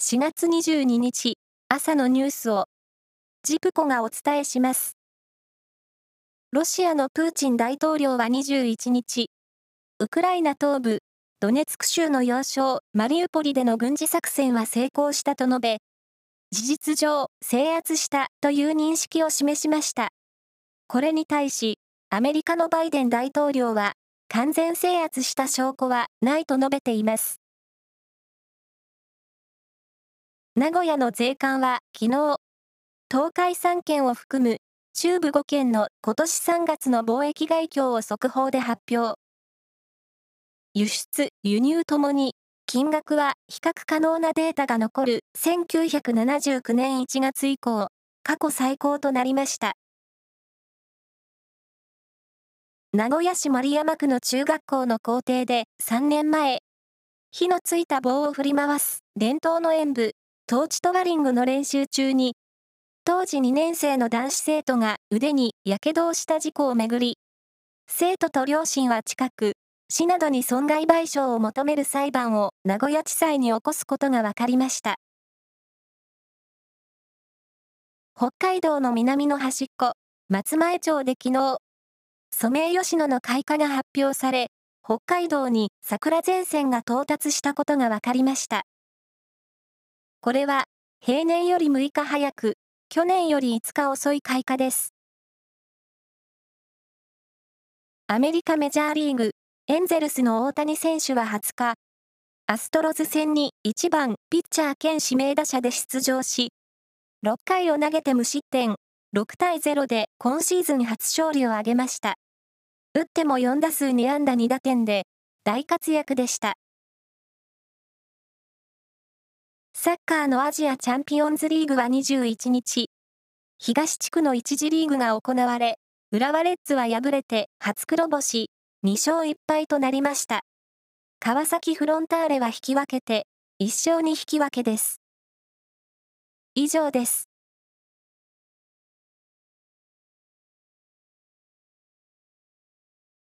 4月22日朝のニュースをジプコがお伝えします。ロシアのプーチン大統領は21日、ウクライナ東部ドネツク州の要衝マリウポリでの軍事作戦は成功したと述べ、事実上制圧したという認識を示しました。これに対し、アメリカのバイデン大統領は完全制圧した証拠はないと述べています。名古屋の税関は昨日、東海3県を含む中部5県の今年3月の貿易概況を速報で発表。輸出、輸入ともに、金額は比較可能なデータが残る1979年1月以降、過去最高となりました。名古屋市守山区の中学校の校庭で3年前、火のついた棒を振り回す伝統の演舞、トーチトワリングの練習中に、当時2年生の男子生徒が腕に火傷をした事故をめぐり、生徒と両親は近く、市などに損害賠償を求める裁判を名古屋地裁に起こすことが分かりました。北海道の南の端っこ、松前町で昨日、ソメイヨシノの開花が発表され、北海道に桜前線が到達したことが分かりました。これは、平年より6日早く、去年より5日遅い開花です。アメリカメジャーリーグ、エンゼルスの大谷選手は20日、アストロズ戦に1番ピッチャー兼指名打者で出場し、6回を投げて無失点、6対0で今シーズン初勝利を挙げました。打っても4打数2安打2打点で大活躍でした。サッカーのアジアチャンピオンズリーグは21日、東地区の1次リーグが行われ、浦和レッズは敗れて初黒星、2勝1敗となりました。川崎フロンターレは引き分けて、1勝2引き分けです。以上です。